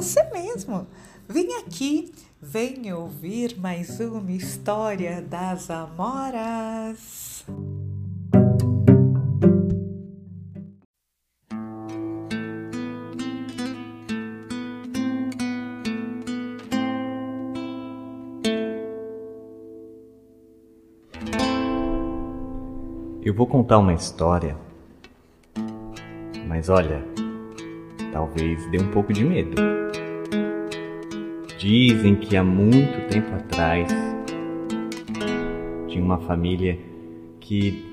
você mesmo. Vem aqui, vem ouvir mais uma história das Amoras. Eu vou contar uma história, mas olha, talvez dê um pouco de medo. Dizem que há muito tempo atrás tinha uma família que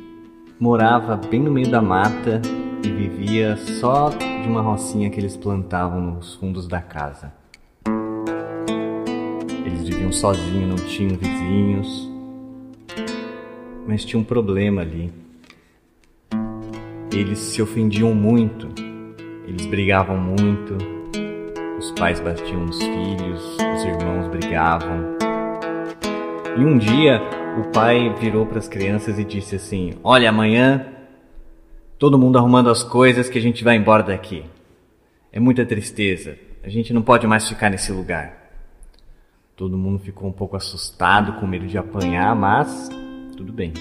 morava bem no meio da mata e vivia só de uma rocinha que eles plantavam nos fundos da casa. Eles viviam sozinhos, não tinham vizinhos, mas tinha um problema ali eles se ofendiam muito, eles brigavam muito, os pais batiam nos filhos, os irmãos brigavam. E um dia o pai virou para as crianças e disse assim: Olha, amanhã todo mundo arrumando as coisas que a gente vai embora daqui. É muita tristeza, a gente não pode mais ficar nesse lugar. Todo mundo ficou um pouco assustado, com medo de apanhar, mas tudo bem.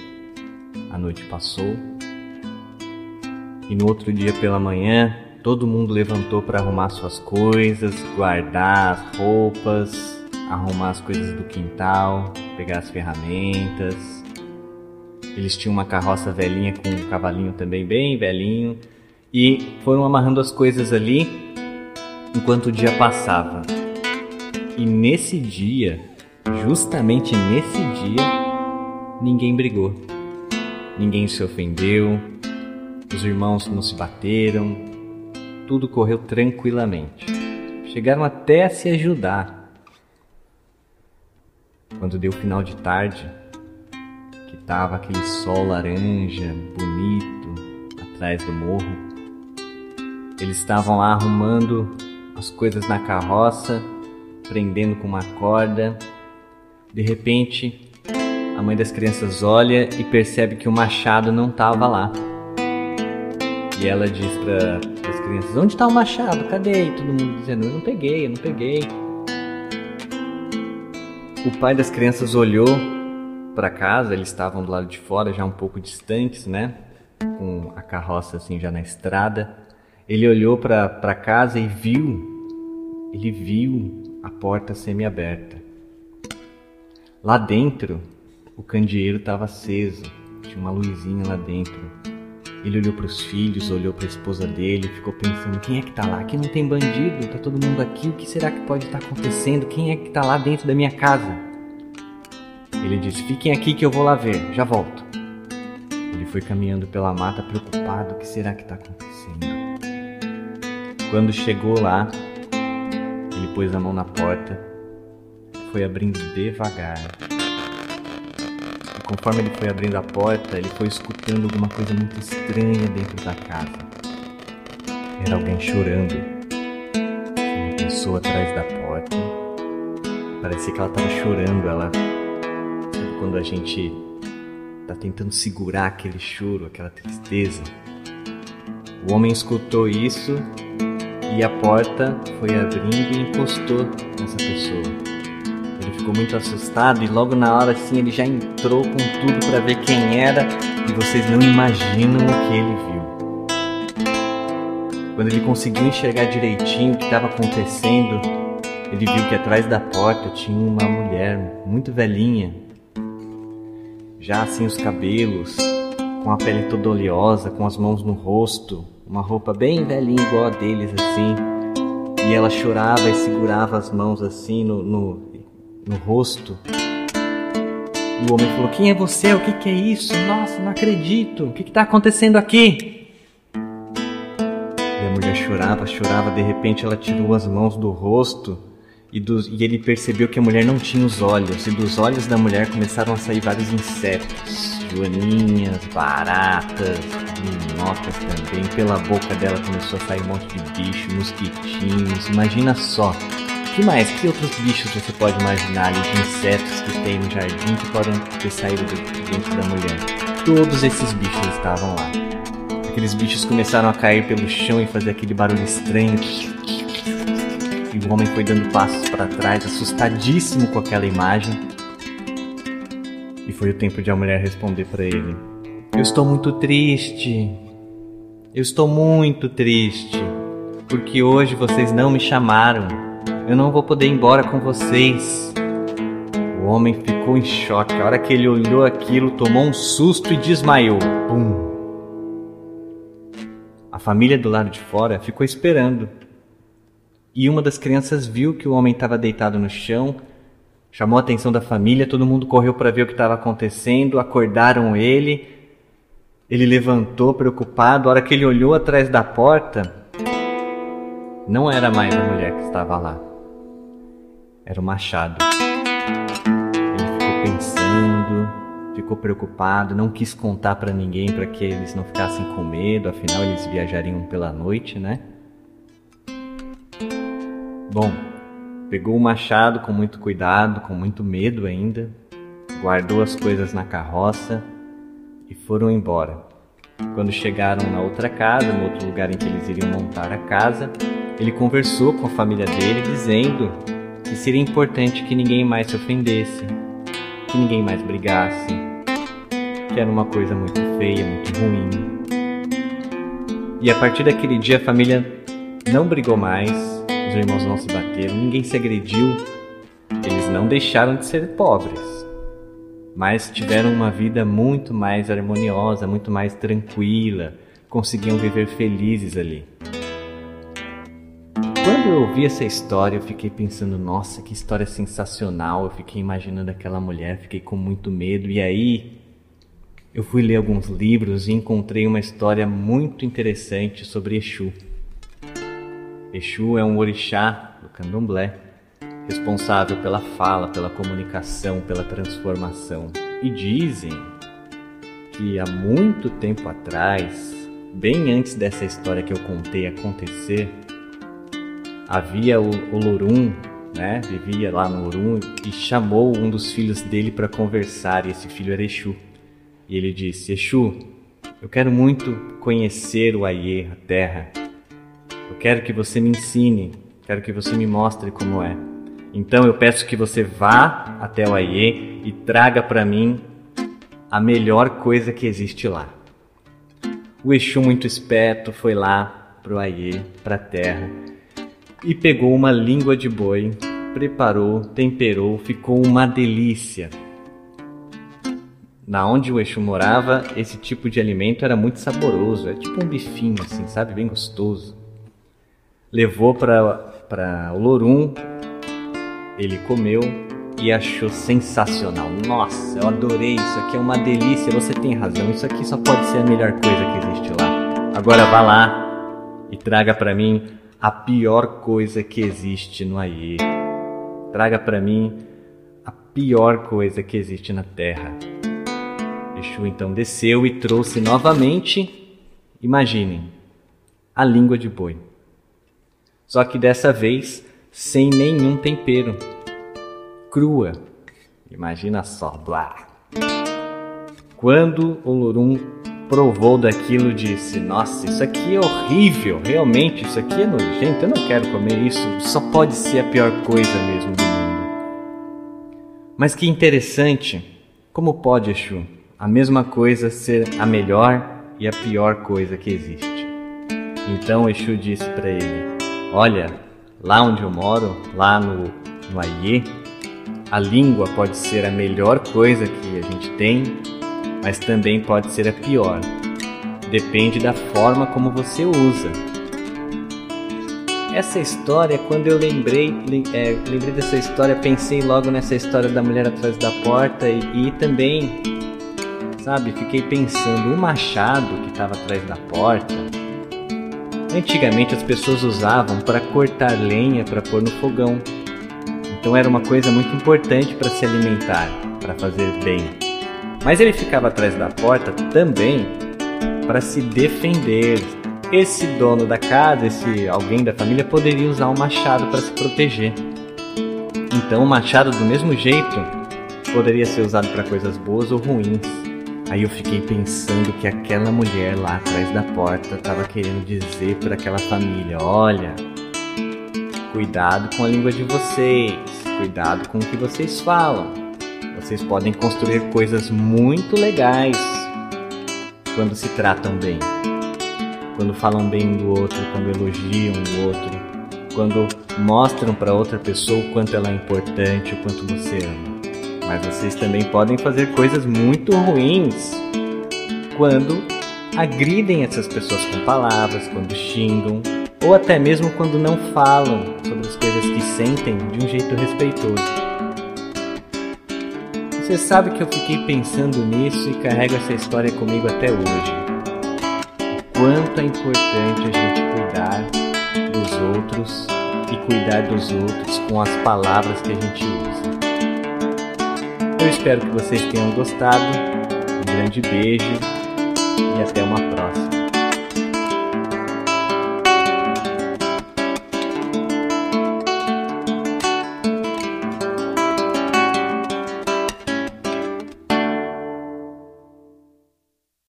A noite passou, e no outro dia pela manhã, todo mundo levantou para arrumar suas coisas, guardar as roupas, arrumar as coisas do quintal, pegar as ferramentas. Eles tinham uma carroça velhinha com um cavalinho também bem velhinho e foram amarrando as coisas ali enquanto o dia passava. E nesse dia, justamente nesse dia, ninguém brigou. Ninguém se ofendeu, os irmãos não se bateram, tudo correu tranquilamente. Chegaram até a se ajudar. Quando deu final de tarde, que tava aquele sol laranja, bonito, atrás do morro, eles estavam lá arrumando as coisas na carroça, prendendo com uma corda. De repente, a mãe das crianças olha e percebe que o machado não estava lá. E ela diz para as crianças: Onde está o machado? Cadê? E todo mundo dizendo: Eu não peguei, eu não peguei. O pai das crianças olhou para casa, eles estavam do lado de fora, já um pouco distantes, né? Com a carroça assim já na estrada. Ele olhou para casa e viu, ele viu a porta semi-aberta. Lá dentro, o candeeiro estava aceso, tinha uma luzinha lá dentro. Ele olhou para os filhos, olhou para a esposa dele, ficou pensando: quem é que está lá? Aqui não tem bandido, tá todo mundo aqui. O que será que pode estar tá acontecendo? Quem é que está lá dentro da minha casa? Ele disse: Fiquem aqui que eu vou lá ver, já volto. Ele foi caminhando pela mata preocupado: o que será que está acontecendo? Quando chegou lá, ele pôs a mão na porta, foi abrindo devagar conforme ele foi abrindo a porta, ele foi escutando alguma coisa muito estranha dentro da casa. Era alguém chorando. Uma pessoa atrás da porta. Parecia que ela estava chorando. Ela. Sabe quando a gente tá tentando segurar aquele choro, aquela tristeza? O homem escutou isso e a porta foi abrindo e encostou nessa pessoa ficou muito assustado e logo na hora assim ele já entrou com tudo para ver quem era e vocês não imaginam o que ele viu. Quando ele conseguiu enxergar direitinho o que estava acontecendo, ele viu que atrás da porta tinha uma mulher muito velhinha, já assim os cabelos, com a pele toda oleosa, com as mãos no rosto, uma roupa bem velhinha igual a deles assim. E ela chorava e segurava as mãos assim no, no no rosto. E o homem falou: Quem é você? O que, que é isso? Nossa, não acredito. O que está acontecendo aqui? E a mulher chorava, chorava. De repente, ela tirou as mãos do rosto e, e ele percebeu que a mulher não tinha os olhos. E dos olhos da mulher começaram a sair vários insetos: joaninhas, baratas, minhocas também. Pela boca dela começou a sair um monte de bicho, mosquitinhos. Imagina só que mais? Que outros bichos você pode imaginar ali de insetos que tem no jardim que podem ter saído de dentro da mulher? Todos esses bichos estavam lá. Aqueles bichos começaram a cair pelo chão e fazer aquele barulho estranho. e o homem foi dando passos para trás, assustadíssimo com aquela imagem. E foi o tempo de a mulher responder para ele: Eu estou muito triste. Eu estou muito triste, porque hoje vocês não me chamaram. Eu não vou poder ir embora com vocês. O homem ficou em choque. A hora que ele olhou aquilo, tomou um susto e desmaiou. Pum! A família do lado de fora ficou esperando. E uma das crianças viu que o homem estava deitado no chão, chamou a atenção da família, todo mundo correu para ver o que estava acontecendo, acordaram ele. Ele levantou preocupado. A hora que ele olhou atrás da porta, não era mais a mulher que estava lá. Era o machado pensando, ficou preocupado, não quis contar para ninguém para que eles não ficassem com medo, afinal eles viajariam pela noite, né? Bom, pegou o machado com muito cuidado, com muito medo ainda, guardou as coisas na carroça e foram embora. Quando chegaram na outra casa, no outro lugar em que eles iriam montar a casa, ele conversou com a família dele dizendo que seria importante que ninguém mais se ofendesse, que ninguém mais brigasse, que era uma coisa muito feia, muito ruim. E a partir daquele dia a família não brigou mais, os irmãos não se bateram, ninguém se agrediu, eles não deixaram de ser pobres, mas tiveram uma vida muito mais harmoniosa, muito mais tranquila, conseguiam viver felizes ali. Quando eu ouvi essa história, eu fiquei pensando, nossa, que história sensacional. Eu fiquei imaginando aquela mulher, fiquei com muito medo. E aí, eu fui ler alguns livros e encontrei uma história muito interessante sobre Exu. Exu é um orixá do candomblé, responsável pela fala, pela comunicação, pela transformação. E dizem que há muito tempo atrás, bem antes dessa história que eu contei acontecer, havia o, o Lorum, né? Vivia lá no Lorum e chamou um dos filhos dele para conversar. E esse filho era Exu. E ele disse: Exu, eu quero muito conhecer o Aie, a terra. Eu quero que você me ensine, quero que você me mostre como é. Então eu peço que você vá até o Aie e traga para mim a melhor coisa que existe lá. O Exu, muito esperto, foi lá pro Aie, para a terra, e pegou uma língua de boi, preparou, temperou, ficou uma delícia. Na onde o Exu morava, esse tipo de alimento era muito saboroso, é tipo um bifinho assim, sabe, bem gostoso. Levou para o Lorum, ele comeu e achou sensacional. Nossa, eu adorei, isso aqui é uma delícia, você tem razão, isso aqui só pode ser a melhor coisa que existe lá. Agora vá lá e traga para mim a pior coisa que existe no Aie. Traga para mim a pior coisa que existe na terra. Exu então desceu e trouxe novamente, imaginem, a língua de boi. Só que dessa vez sem nenhum tempero, crua. Imagina só, blá. Quando o Lorum provou daquilo disse: Nossa, isso aqui é horrível, realmente, isso aqui é nojento, eu não quero comer isso, só pode ser a pior coisa mesmo do mundo. Mas que interessante, como pode, Exu, a mesma coisa ser a melhor e a pior coisa que existe? Então Exu disse para ele: Olha, lá onde eu moro, lá no, no Aie, a língua pode ser a melhor coisa que a gente tem mas também pode ser a pior. Depende da forma como você usa. Essa história, quando eu lembrei, é, lembrei dessa história, pensei logo nessa história da mulher atrás da porta e, e também, sabe, fiquei pensando, o machado que estava atrás da porta, antigamente as pessoas usavam para cortar lenha para pôr no fogão. Então era uma coisa muito importante para se alimentar, para fazer bem. Mas ele ficava atrás da porta também para se defender. Esse dono da casa, esse alguém da família, poderia usar um machado para se proteger. Então, o machado, do mesmo jeito, poderia ser usado para coisas boas ou ruins. Aí eu fiquei pensando que aquela mulher lá atrás da porta estava querendo dizer para aquela família: olha, Cuidado com a língua de vocês, cuidado com o que vocês falam. Vocês podem construir coisas muito legais quando se tratam bem, quando falam bem do outro, quando elogiam o outro, quando mostram para outra pessoa o quanto ela é importante, o quanto você ama. Mas vocês também podem fazer coisas muito ruins quando agridem essas pessoas com palavras, quando xingam, ou até mesmo quando não falam sobre as coisas que sentem de um jeito respeitoso. Você sabe que eu fiquei pensando nisso e carrego essa história comigo até hoje. O quanto é importante a gente cuidar dos outros e cuidar dos outros com as palavras que a gente usa. Eu espero que vocês tenham gostado. Um grande beijo e até uma próxima.